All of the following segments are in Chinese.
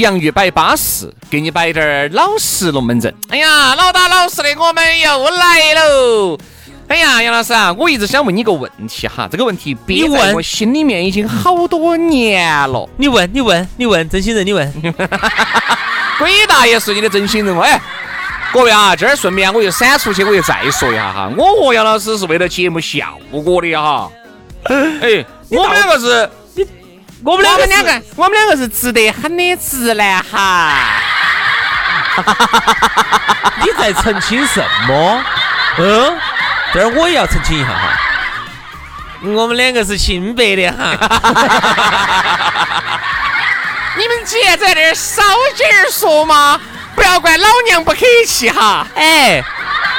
洋芋摆巴适，给你摆点儿老实龙门阵。哎呀，老打老实的，我们又来喽！哎呀，杨老师啊，我一直想问你个问题哈，这个问题憋在我心里面已经好多年了。你问，你问，你问，真心人，你问。鬼大爷是你的真心人哎！各位啊，今儿顺便我又闪出去，我又再说一下哈，我和杨老师是为了节目效果的哈。哎，我们两个是。我们两个，两个，我们两个是直得很的直男哈。你在澄清什么？嗯，这儿我也要澄清一下哈。我们两个是清白的哈。你们既然在这儿少劲儿说嘛，不要怪老娘不客气哈。哎，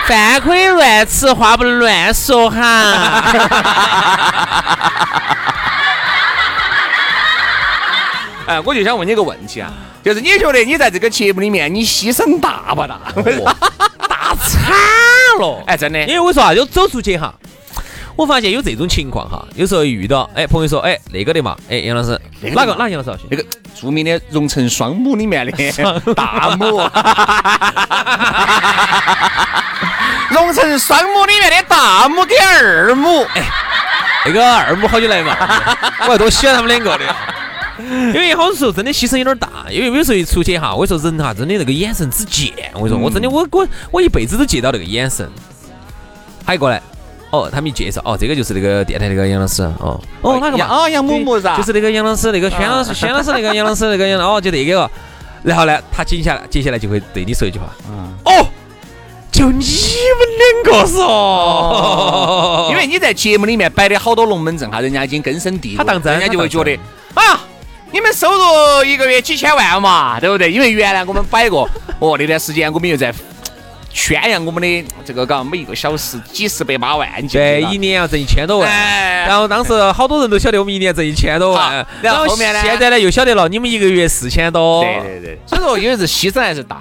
饭可以乱吃，话不能乱说哈。哎，我就想问你个问题啊，就是你觉得你在这个节目里面，你牺牲大不大？大惨了！哎，真的，因为我说啊，就走出去哈，我发现有这种情况哈，有时候遇到，哎，朋友说，哎，那个的嘛，哎，杨老师，哪个哪杨老师？那个著名的荣成双母里面的 大母，荣成双母里面的大母跟二母，哎，那个二母好久来嘛？我还多喜欢他们两个的。因为好多时候真的牺牲有点大，因为有时候一出去哈，我说人哈真的那个眼神之贱，我说我真的我我我一辈子都见到那个眼神。还过来，哦，他们一介绍，哦，这个就是那个电台那个杨老师，哦哦哪个嘛？哦杨某某是吧？就是那个杨老师，那个轩老师，轩老师那个杨老师那个杨，哦就那个。然后呢，他接下来接下来就会对你说一句话，嗯，哦，就你们两个是哦，因为你在节目里面摆的好多龙门阵哈，人家已经根深蒂固，他当真，人家就会觉得，哎呀。你们收入一个月几千万嘛，对不对？因为原来我们摆过，哦，那段时间我们又在宣扬我们的这个，嘎每一个小时几十百八万，对，一年要挣一千多万。然后当时好多人都晓得我们一年挣一千多万，然后后面呢？现在呢又晓得了，你们一个月四千多。对对对，所以说因为是牺牲还是大，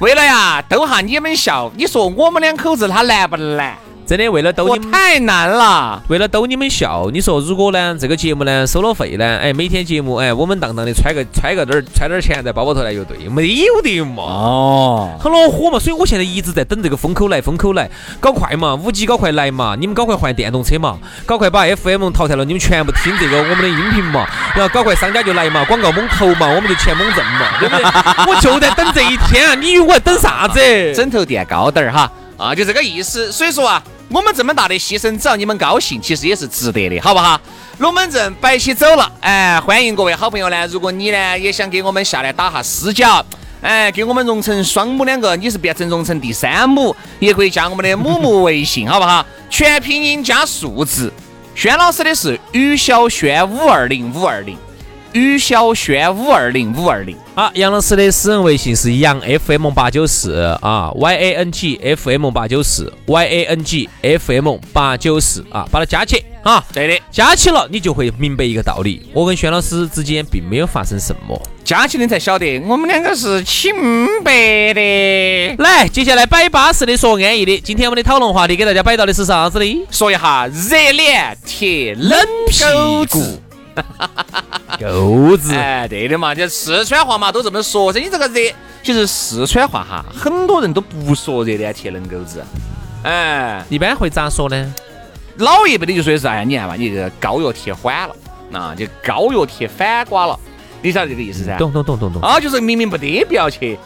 为了呀逗哈你们笑，你说我们两口子他难不难？真的为了逗你们太难了，为了逗你们笑。你说如果呢，这个节目呢收了费呢，哎，每天节目哎，我们当当的揣个揣个点儿揣点儿钱在包包头来就对，没有的嘛。哦，很恼火嘛。所以我现在一直在等这个风口来，风口来，搞快嘛，五 G 搞快来嘛，你们搞快换电动车嘛，搞快把 FM 淘汰了，你们全部听这个我们的音频嘛，然后搞快商家就来嘛，广告猛投嘛，我们就钱猛挣嘛，对不对？我就在等这一天啊，你以为我在等啥子？枕头垫高点儿哈，啊，就这个意思。所以说啊。我们这么大的牺牲，只要你们高兴，其实也是值得的，好不好？龙门阵摆起走了，哎，欢迎各位好朋友呢。如果你呢也想给我们下来打下私交，哎，给我们荣成双母两个，你是变成荣成第三母，也可以加我们的母母微信，好不好？全拼音加数字。轩老师的是于小轩五二零五二零。于小轩五二零五二零，好，杨老师的私人微信是杨 FM 八九四啊，Y A N G F M 八九四，Y A N G F M 八九四啊，把它加起啊，对的，加起了你就会明白一个道理，我跟轩老师之间并没有发生什么，加起你才晓得，我们两个是清白的。来，接下来摆巴适的说安逸的，今天我们的讨论话题给大家摆到的是啥子呢？说一下热脸贴冷屁股。狗子，哎，对的嘛，就四川话嘛，都这么说。噻你这个热，其实四川话哈，很多人都不说热脸贴冷狗子。哎，一般会咋说呢？老一辈的就说的是，哎，你看嘛，你这个膏药贴反了，那就膏药贴反瓜了。你晓得这个意思噻？懂懂懂懂懂。啊，就是明明不得必要去，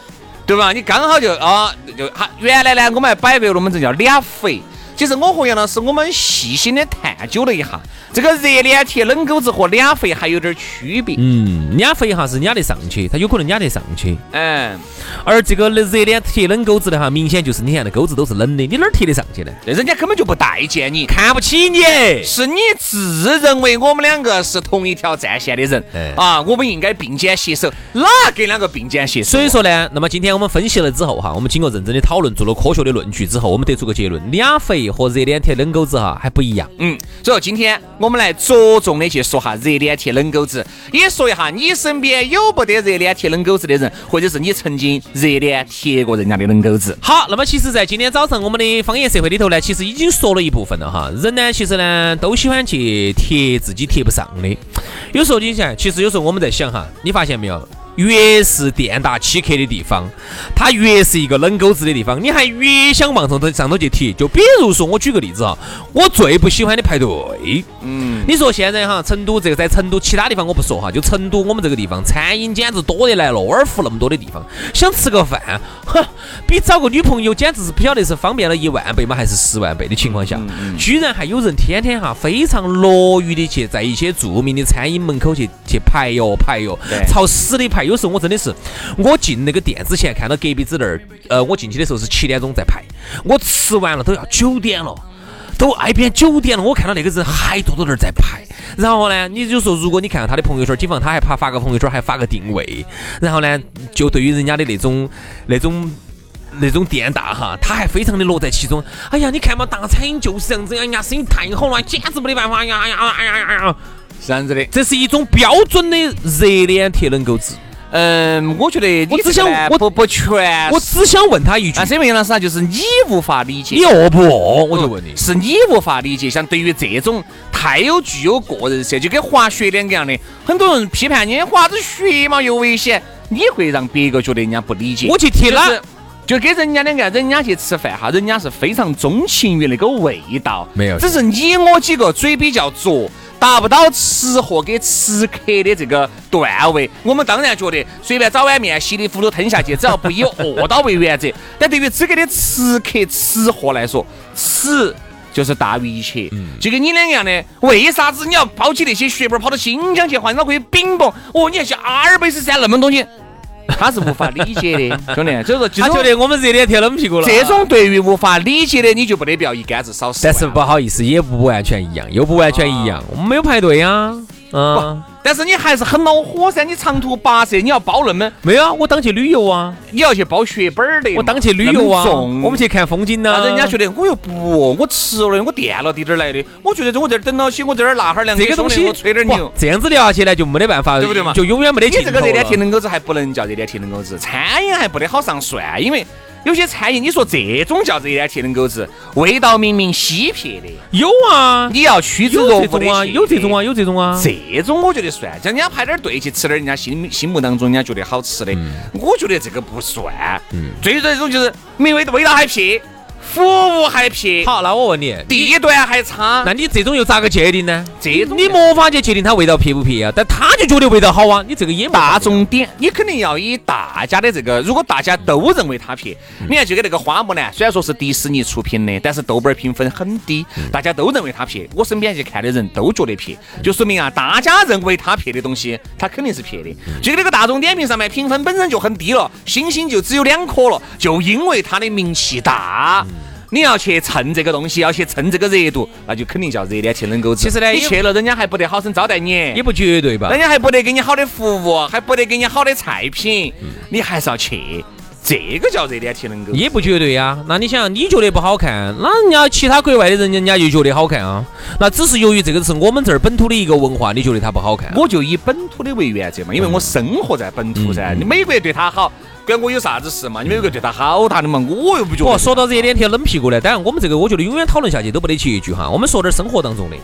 对吧？你刚好就啊，就哈，原来呢，我们还摆过龙门阵叫脸肥。其实我和杨老师，我们细心的探究了一下，这个热脸贴冷狗子和俩肥还有点区别。嗯，俩肥哈是压得上去，它有可能压得上去。嗯，而这个热脸贴冷狗子的哈，明显就是你看那狗子都是冷的，你哪儿贴得上去呢？人家根本就不待见你，看不起你，是你自认为我们两个是同一条战线的人啊，我们应该并肩携手，哪跟两个并肩携手？所以说呢，那么今天我们分析了之后哈，我们经过认真的讨论，做了科学的论据之后，我们得出个结论：俩肥。和热脸贴冷狗子哈还不一样，嗯，所以今天我们来着重的去说哈热脸贴冷狗子，也说一下你身边有不得热脸贴冷狗子的人，或者是你曾经热脸贴过人家的冷狗子。好，那么其实，在今天早上我们的方言社会里头呢，其实已经说了一部分了哈。人呢，其实呢，都喜欢去贴自己贴不上的。有时候你想，其实有时候我们在想哈，你发现没有？越是店大欺客的地方，它越是一个冷狗子的地方，你还越想往上头上头去贴。就比如说，我举个例子哈，我最不喜欢的排队。嗯，你说现在哈，成都这个在成都其他地方我不说哈，就成都我们这个地方，餐饮简直多得来了，沃尔夫那么多的地方，想吃个饭，哼，比找个女朋友简直是不晓得是方便了一万倍吗，还是十万倍的情况下，居然还有人天天哈非常乐于的去在一些著名的餐饮门口去去排哟排哟，朝死的排。有时候我真的是，我进那个店之前看到隔壁子那儿，呃，我进去的时候是七点钟在排，我吃完了都要九点了，都挨边九点了，我看到那个人还坐在那儿在排。然后呢，你就说，如果你看到他的朋友圈，警方他还怕发个朋友圈，还发个定位。然后呢，就对于人家的那种那种那种店大哈，他还非常的乐在其中。哎呀，你看嘛，大餐饮就是这样子，哎呀生意太好了，简直没得办法呀呀呀呀呀！是这样子的，这是一种标准的热脸贴冷狗子。嗯，我觉得我只想我不不全，我只想问他一句，那这位杨老师啊？就是你无法理解，你饿不饿？我就问你，是你无法理解。像对于这种太有具有个人色，就跟滑雪两个样的，很多人批判你滑子雪嘛又危险，你会让别个觉得人家不理解。我去提了？就跟人家两个，人家去吃饭哈，人家是非常钟情于那个味道，没有，只是你我几个嘴比较拙。达不到吃货给吃客的这个段位，我们当然觉得随便找碗面稀里糊涂吞下去，只要不以饿到为原则。但对于资格的吃客吃货来说，吃就是大于一切。就跟你两个样的，为啥子你要抛弃那些血本跑到新疆去换脑壳去冰雹？哦，你还去阿尔卑斯山那么东西？他是无法理解的，兄弟。所以说，他觉得我们热脸贴冷屁股了。这种对于无法理解的，你就不得不要一竿子扫死。但是不好意思，也不完全一样，又不完全一样。我们没有排队啊，嗯。但是你还是很恼火噻！你长途跋涉，你要包那么没有啊？我当去旅游啊！你要去包血本儿的。我当去旅游啊！我们去看风景呢。人家觉得我又不，我吃了，我垫了滴点儿来的。我觉得我这儿等到起，我这儿拿哈儿两这个东西，我吹点牛。这样子聊下去呢，就没得办法，对不对嘛？就永远没得你这个热点贴冷狗子还不能叫热点贴冷狗子，餐饮还不得好上算，因为。有些餐饮，你说这种叫热天铁冷狗子，味道明明稀撇的，有啊，你要趋之若鹜的，有这种啊，有这种啊，这种我觉得算，叫人家排点队去吃点人家心心目当中人家觉得好吃的，我觉得这个不算。嗯最最这种就是没味道，味道还撇。服务还撇，好，那我问你，地段还差，那你这种又咋个界定呢？这种你没法去界定它味道撇不撇啊？但他就觉得味道好啊，你这个也大众点，你肯定要以大家的这个，如果大家都认为它撇，你看就跟那个花木兰，虽然说是迪士尼出品的，但是豆瓣评分很低，大家都认为它撇，我身边去看的人都觉得撇，就说明啊，大家认为它撇的东西，它肯定是撇的。就跟那个大众点评上面评分本身就很低了，星星就只有两颗了，就因为它的名气大。你要去蹭这个东西，要去蹭这个热度，那就肯定叫热脸贴冷狗子。其实呢，你去了，人家还不得好生招待你，也不绝对吧？人家还不得给你好的服务，还不得给你好的菜品，你还是要去。这个叫热点贴能够，也不绝对呀。那你想，你觉得不好看，那人家其他国外的人，人家就觉得好看啊。那只是由于这个是我们这儿本土的一个文化，你觉得它不好看？我就以本土的为原则嘛，因为我生活在本土噻。你美国对他好。关我有啥子事嘛？你们有个对他好大的嘛？我又不觉得。说到热脸贴冷屁股呢，当然我们这个我觉得永远讨论下去都不得结局哈。我们说点生活当中的，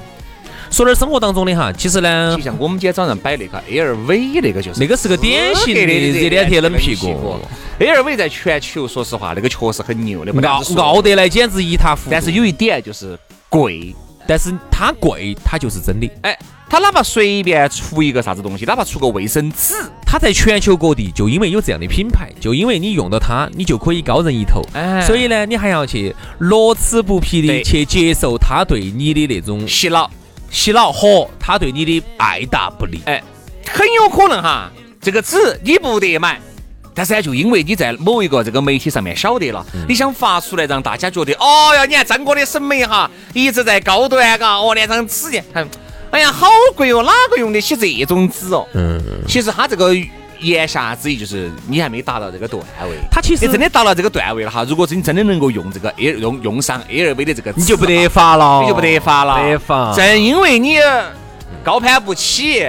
说点生活当中的哈。其实呢，就像我们今天早上摆那个 LV 那个就是，那个是个典型的热脸贴冷屁股。LV 在全球说实话，那个确实很牛的，奥奥德莱简直一塌糊涂。但是有一点就是贵。但是它贵，它就是真的。哎，他哪怕随便出一个啥子东西，哪怕出个卫生纸，它在全球各地就因为有这样的品牌，就因为你用到它，你就可以高人一头。哎所以呢，你还要去乐此不疲的去接受他对你的那种洗脑，洗脑和他对你的爱答不理。哎，很有可能哈，这个纸你不得买。但是呢，就因为你在某一个这个媒体上面晓得了，你想发出来让大家觉得，哦哟，你看张哥的审美哈一直在高端，嘎，哦，连张纸哎呀，好贵哦，哪个用得起这种纸哦？嗯，其实他这个言下之意就是你还没达到这个段位。他其实你真的达到这个段位了哈，如果是你真的能够用这个 A 用用上 LV 的这个，你就不得法了，你就不得法了，得法。正因为你高攀不起，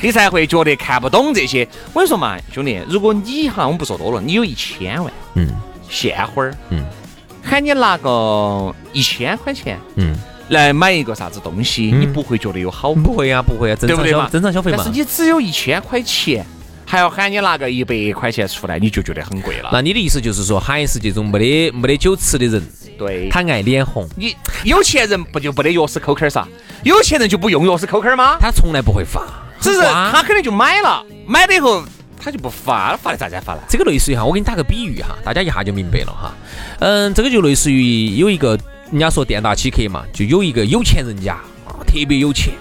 你才会觉得看不懂这些。我跟你说嘛，兄弟，如果你哈，我们不说多了，你有一千万，嗯现花儿，嗯，喊你拿个一千块钱嗯，来买一个啥子东西，嗯你不会觉得有好不会呀，不会呀，正常消对不对嘛？正常消费嘛但是。你只有一千块钱，还要喊你拿个一百块钱出来，你就觉得很贵了。那你的意思就是说，还是这种没得没得酒吃的人，对，他爱脸红，你有钱人不就不得钥匙扣扣儿噻？有钱人就不用钥匙扣扣儿吗？他从来不会发，只是他肯定就买了，买了以后他就不发了，发的咋子发了？这个类似于哈，我给你打个比喻哈，大家一下就明白了哈。嗯，这个就类似于有一个人家说店大欺客嘛，就有一个有钱人家啊，特别有钱，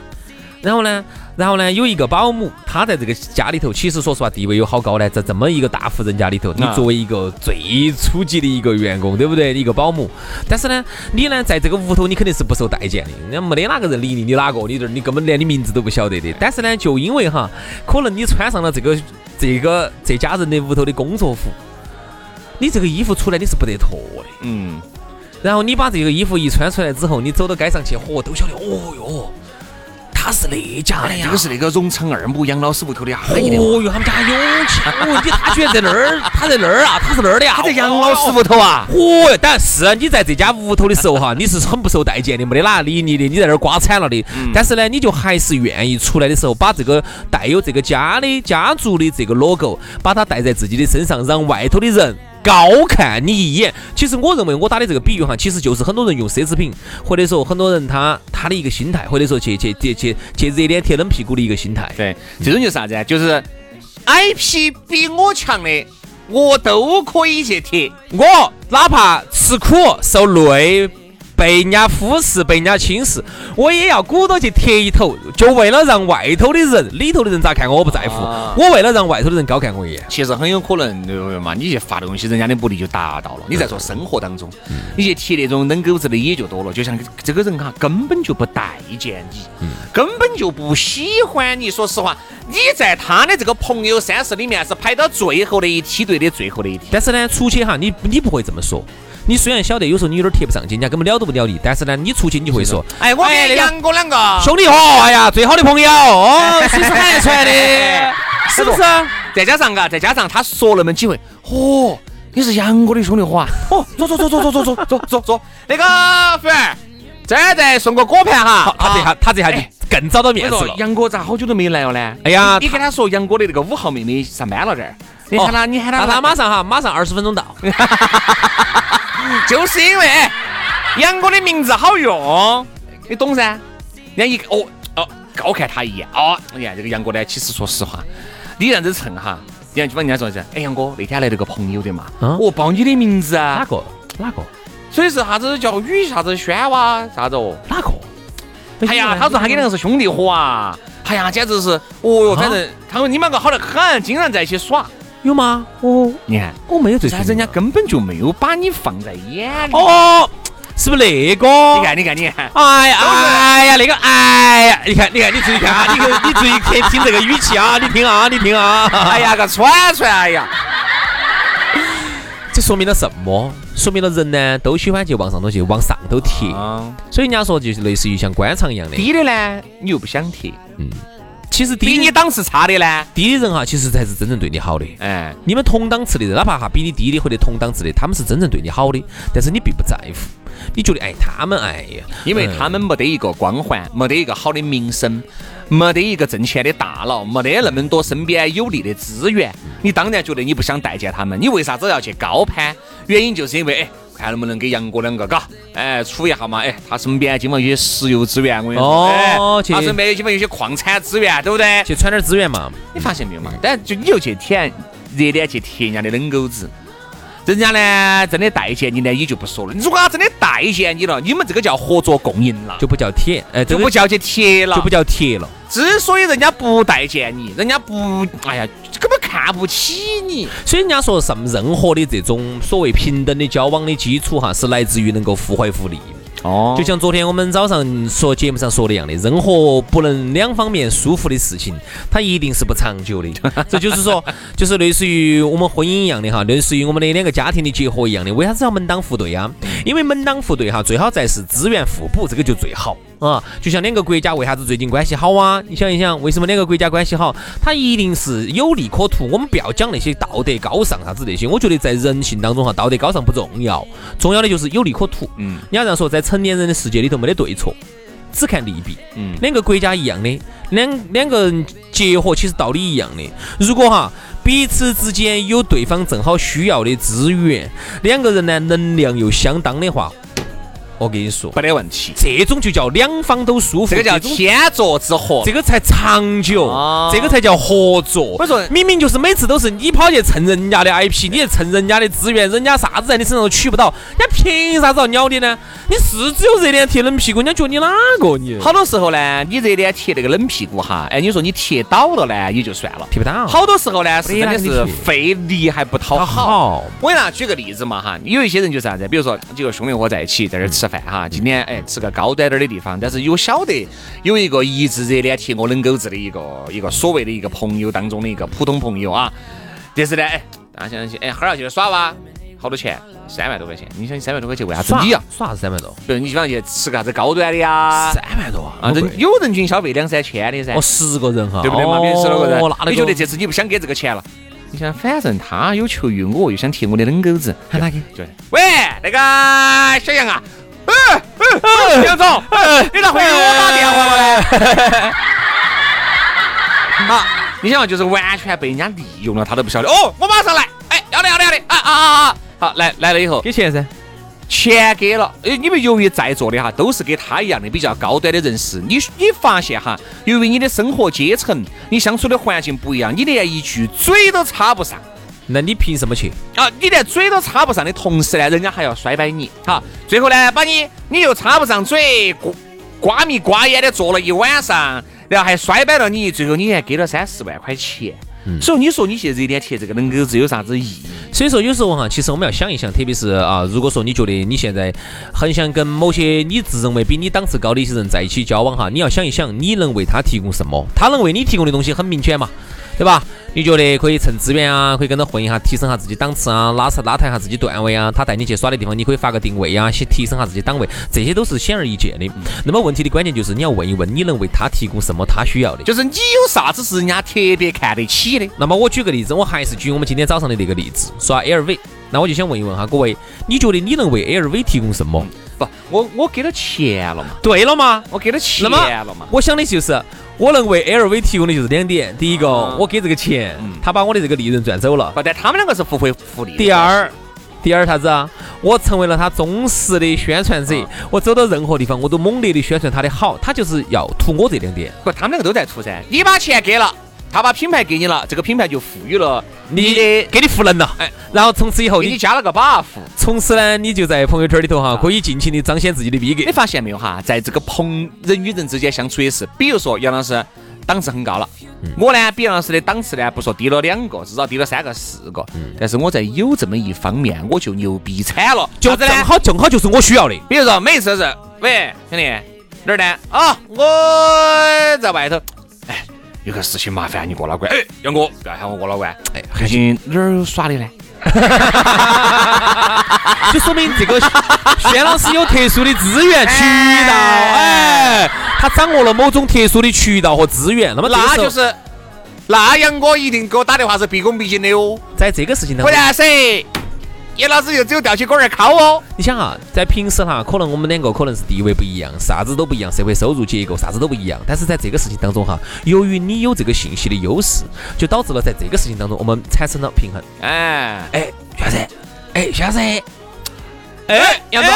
然后呢，然后呢有一个保姆，她在这个家里头，其实说实话地位有好高呢，在这么一个大户人家里头，你啊作为一个最初级的一个员工，对不对？一个保姆，但是呢，你呢在这个屋头你肯定是不受待见的，人家没得哪个人理你，你哪个？你这儿你根本连你名字都不晓得的。但是呢，就因为哈，可能你穿上了这个这个这家人的屋头的工作服，你这个衣服出来你是不得脱的。嗯，然后你把这个衣服一穿出来之后，你走到街上去，嚯，都晓得，哦哟，他是那家的呀，这个是那个荣成二木杨老师屋头的阿姨的。哦哟，他们家有钱，哦，你他居然在那儿，他在那儿啊，他是那儿的呀，他在杨老师屋头啊，哦哟，但是你在这家屋头的时候哈，你是很不受待见的，没得哪理你的，你在那儿刮惨了的。但是呢，你就还是愿意出来的时候，把这个带有这个家的家族的这个 logo，把它带在自己的身上，让外头的人。高看你一眼，其实我认为我打的这个比喻哈，其实就是很多人用奢侈品，或者说很多人他他的一个心态，或者说去去去去去热脸贴冷屁股的一个心态。对，这种就是啥子啊？就是 IP 比我强的，我都可以去贴。我哪怕吃苦受累，被人家忽视、被人家轻视，我也要鼓捣去贴一头，就为了让外头的人、里头的人咋看我，我不在乎。啊我为了让外头的人高看我一眼。其实很有可能，对不对嘛？你去发东西，人家的目的就达到了。你在说生活当中，你去贴那种冷狗子的也就多了。就像这个人哈，根本就不待见你，根本就不喜欢你。说实话，你在他的这个朋友三十里面是排到最后的一梯队的最后的一梯。但是呢，出去哈，你你不会这么说。你虽然晓得有时候你有点贴不上去，人家根本了都不了你，但是呢，你出去你会说，哎，我跟哎杨哥两个兄弟伙，哎呀，最好的朋友哦，是是喊出来 的，是不是？再加上嘎，再加上他说那么几回，嚯、你是杨哥的兄弟伙啊！哦，坐坐坐坐坐坐坐坐坐坐，那个服务员，这儿再送个果盘哈。他这下他这下就哎更找到面子了。杨哥咋好久都没来了呢？哎呀你你跟他说杨哥的那个五号妹妹上班了这儿，你喊他，你喊他他马上哈，马上二十分钟到。就是因为哎杨哥的名字好用，你懂噻？人家一哦哦高看他一眼哦，你看这个杨哥呢，其实说实话，你这样子蹭哈，人家就把人家说是，哎杨哥那天来了个朋友的嘛，嗯我报你的名字啊，哪个？哪个？所以是啥子叫雨啥子轩哇啥子哦？哪个？哎呀，他说他跟那个是兄弟伙啊，哎呀，简直是，哦哟，反正他说你们两个好得很，经常在一起耍。有吗？哦，你看，我没有这这人家根本就没有把你放在眼里。哦，是不是？那个？你看，你看，你看，哎呀，哎呀，那个，哎呀，你看，你看，你注意看啊，你看，你注意听听这个语气啊，你听啊，你听啊，哎呀个串串，哎呀，这说明了什么？说明了人呢都喜欢去往上头去，往上头贴，啊，所以人家说就是类似于像官场一样的。低的呢，你又不想贴；嗯。其实比你档次差的呢，低的人哈，其实才是真正对你好的。哎，你们同档次的人，哪怕哈比你低的或者同档次的，他们是真正对你好的，但是你并不在乎，你觉得哎他们哎呀，因为他们没得一个光环，没得一个好的名声，没得一个挣钱的大佬，没得那么多身边有利的资源，你当然觉得你不想待见他们。你为啥子要去高攀？原因就是因为，哎，看能不能给杨哥两个，嘎，哎，处一下嘛，哎，他身边基本上有些石油资源，我跟你说，哎，他身边基本有些矿产资源，对不对？去穿点资源嘛，你发现没有嘛？但就你就去舔，热脸去贴人家的冷狗子。人家呢，真的待见你呢，也就不说了。如果他真的待见你了，你们这个叫合作共赢了，就不叫铁，哎，就不叫去铁了，就不叫铁了。之所以人家不待见你，人家不，哎呀，根本看不起你。所以人家说什么，任何的这种所谓平等的交往的基础哈，是来自于能够互惠互利。哦，就像昨天我们早上说节目上说的一样的，任何不能两方面舒服的事情，它一定是不长久的。这就是说，就是类似于我们婚姻一样的哈，类似于我们的两个家庭的结合一样的。为啥子要门当户对啊？因为门当户对哈，最好在是资源互补，这个就最好。啊，就像两个国家为啥子最近关系好啊？你想一想，为什么两个国家关系好？它一定是有利可图。我们不要讲那些道德高尚啥子那些，我觉得在人性当中哈，道德高尚不重要，重要的就是有利可图。嗯，你要这样说，在成年人的世界里头没得对错，只看利弊。嗯，两个国家一样的，两两个人结合其实道理一样的。如果哈彼此之间有对方正好需要的资源，两个人呢能量又相当的话。我跟你说，没得问题，这种就叫两方都舒服，这个叫天作之合，这个才长久，这个才叫合作。我说，明明就是每次都是你跑去蹭人家的 IP，你去蹭人家的资源，人家啥子在你身上都取不到，人家凭啥子要鸟你呢？你是只有热脸贴冷屁股，人家觉得你哪个？你好多时候呢，你热脸贴那个冷屁股哈，哎，你说你贴倒了呢，也就算了，贴不到。好多时候呢，是真的是费力还不讨好。我给大家举个例子嘛哈，有一些人就是啥子，比如说几个兄弟伙在一起在这儿吃。吃饭哈，今天哎吃个高端点的地方，但是有晓得有一个一直热脸贴我冷狗子的一个一个所谓的一个朋友当中的一个普通朋友啊，但是呢哎，大家想想哎，哈儿要去耍哇，好多钱？三万多块钱。你想三万多块钱为啥子你啊？耍啥子三万多？不是你基本上去吃个啥子高端的呀？三万多啊？人有人均消费两三千的噻。哦，十个人哈，对不对嘛？比如十多个人，你觉得这次你不想给这个钱了？你想，反正他有求于我，又想贴我的冷狗子，喊哪个？对，喂，那个小杨啊。嗯嗯，杨总，你咋会给我打电话了呢？好，你想就是完全被人家利用了，他都不晓得。哦，我马上来。哎，要得要得要得。啊啊啊啊！好，来来了以后给钱噻，钱给了。哎，你们由于在座的哈都是跟他一样的比较高端的人士，你你发现哈，由于你的生活阶层、你相处的环境不一样，你连一句嘴都插不上。那你凭什么去啊？你连嘴都插不上的同时呢，人家还要摔摆你。好，最后呢，把你你又插不上嘴，瓜瓜米瓜眼的坐了一晚上，然后还摔摆了你，最后你还给了三四万块钱。嗯所以你说你去热点贴这个冷狗子有啥子意义？所以说有时候哈，其实我们要想一想，特别是啊，如果说你觉得你现在很想跟某些你自认为比你档次高的一些人在一起交往哈，你要想一想，你能为他提供什么？他能为你提供的东西很明显嘛。对吧？你觉得可以蹭资源啊？可以跟他混一下，提升下自己档次啊，拉扯拉抬下自己段位啊。他带你去耍的地方，你可以发个定位啊，先提升下自己档位，这些都是显而易见的。那么问题的关键就是你要问一问，你能为他提供什么他需要的？就是你有啥子是人家特别看得起的？那么我举个例子，我还是举我们今天早上的那个例子，耍 LV。那我就想问一问哈，各位，你觉得你能为 LV 提供什么？不，我我给了钱了嘛？对了嘛，我给了钱了嘛？我想的就是。我能为 LV 提供的就是两点：第一个，我给这个钱，他把我的这个利润赚走了；不，但他们两个是互惠互利。第二，第二啥子啊？我成为了他忠实的宣传者，我走到任何地方，我都猛烈的宣传他的好。他就是要图我这两点。不，他们两个都在图噻。你把钱给了。他把品牌给你了，这个品牌就赋予了你的，给你赋能了。哎，然后从此以后你加了个 buff，从此呢，你就在朋友圈里头哈，可以尽情的彰显自己的逼格。你发现没有哈，在这个朋人与人之间相处也是，比如说杨老师档次很高了，我呢比杨老师的档次呢不说低了两个，至少低了三个四个，但是我在有这么一方面我就牛逼惨了，就正好正好就是我需要的。比如说每次是，喂兄弟哪儿呢？啊，我在外头。有个事情麻烦你过老关，哎，杨哥不要喊我过老关，哎，最近哪儿耍的呢？就说明这个轩老师有特殊的资源渠道，哎，他掌握了某种特殊的渠道和资源。那么那就是，那杨哥一定给我打电话是毕恭毕敬的哦。在这个事情当中，不然噻。叶老师又只有吊起锅儿敲哦。你想啊，在平时哈，可能我们两个可能是地位不一样，啥子都不一样，社会收入结构啥子都不一样。但是在这个事情当中哈，由于你有这个信息的优势，就导致了在这个事情当中我们产生了平衡。哎哎，徐老师，哎徐老师，哎，杨总，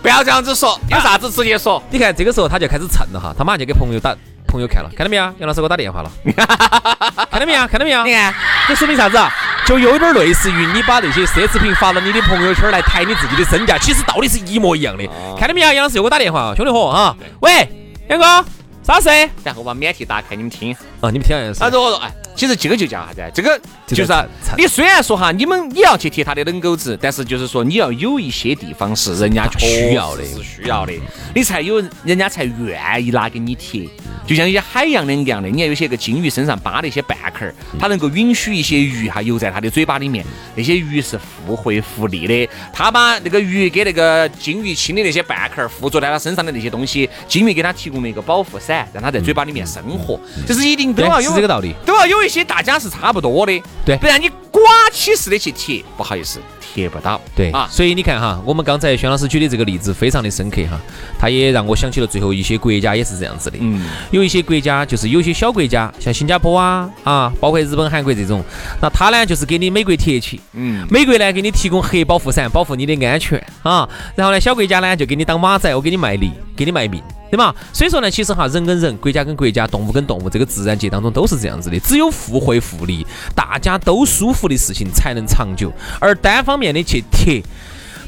不要这样子说，有啥子直接说。你看这个时候他就开始蹭了哈，他马上就给朋友打朋友看了，看到没有？杨老师给我打电话了，看到没有？看到没有？你看，这说明啥子啊？就有点类似于你把那些奢侈品发到你的朋友圈来抬你自己的身价，其实道理是一模一样的。看到没有？杨老师又给我打电话，兄弟伙啊，喂，杨哥，啥事？然后把免提打开，你们听。啊，你们听下是。他说说，哎。其实这个就叫啥子？这个就是啊你虽然说哈，你们你要去贴他的冷狗子，但是就是说你要有一些地方是人家需要的，是需要的，你才有人家才愿意拿给你贴。就像一些海洋的一样的，你看有些个金鱼身上扒的一些半壳儿，它能够允许一些鱼哈游在它的嘴巴里面，那些鱼是互惠互利的。它把那个鱼给那个金鱼亲的那些半壳儿附着在它身上的那些东西，金鱼给它提供了一个保护伞，让它在嘴巴里面生活。这是一定都要有这个道理，都要有一些大家是差不多的，对，不然你刮起似的去贴，不好意思。贴不到，对啊，所以你看哈，我们刚才轩老师举的这个例子非常的深刻哈，他也让我想起了最后一些国家也是这样子的，嗯，有一些国家就是有些小国家，像新加坡啊啊，包括日本、韩国这种，那他呢就是给你美国贴起，嗯，美国呢给你提供核保护伞，保护你的安全啊，然后呢小国家呢就给你当马仔，我给你卖力，给你卖命。对嘛？所以说呢，其实哈，人跟人、国家跟国家、动物跟动物，这个自然界当中都是这样子的。只有互惠互利，大家都舒服的事情才能长久。而单方面的去贴，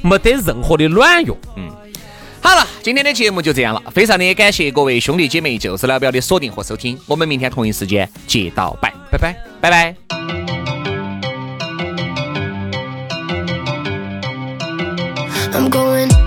没得任何的卵用。嗯，好了，今天的节目就这样了。非常的感谢各位兄弟姐妹、就是老表的锁定和收听。我们明天同一时间接到拜，拜拜，拜拜。I'm going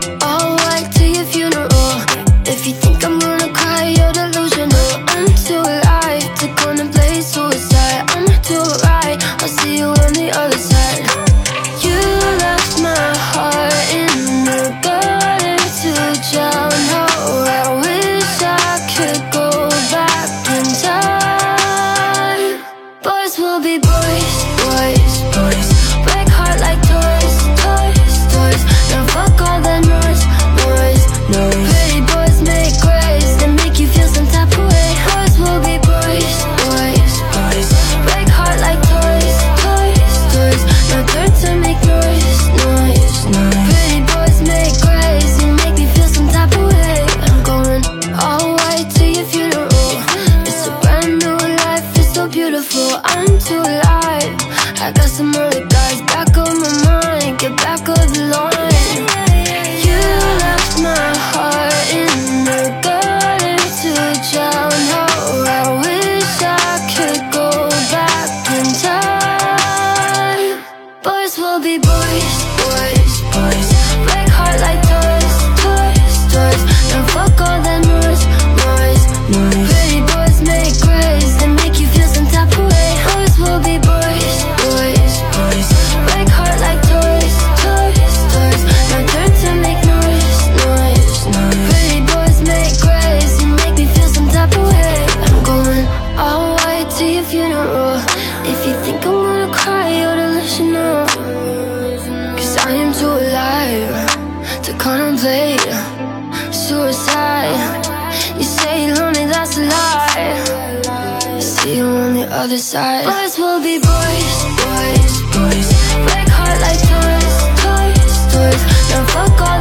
other side. Boys will be boys, boys, boys. Break heart like toys, toys, toys. Now fuck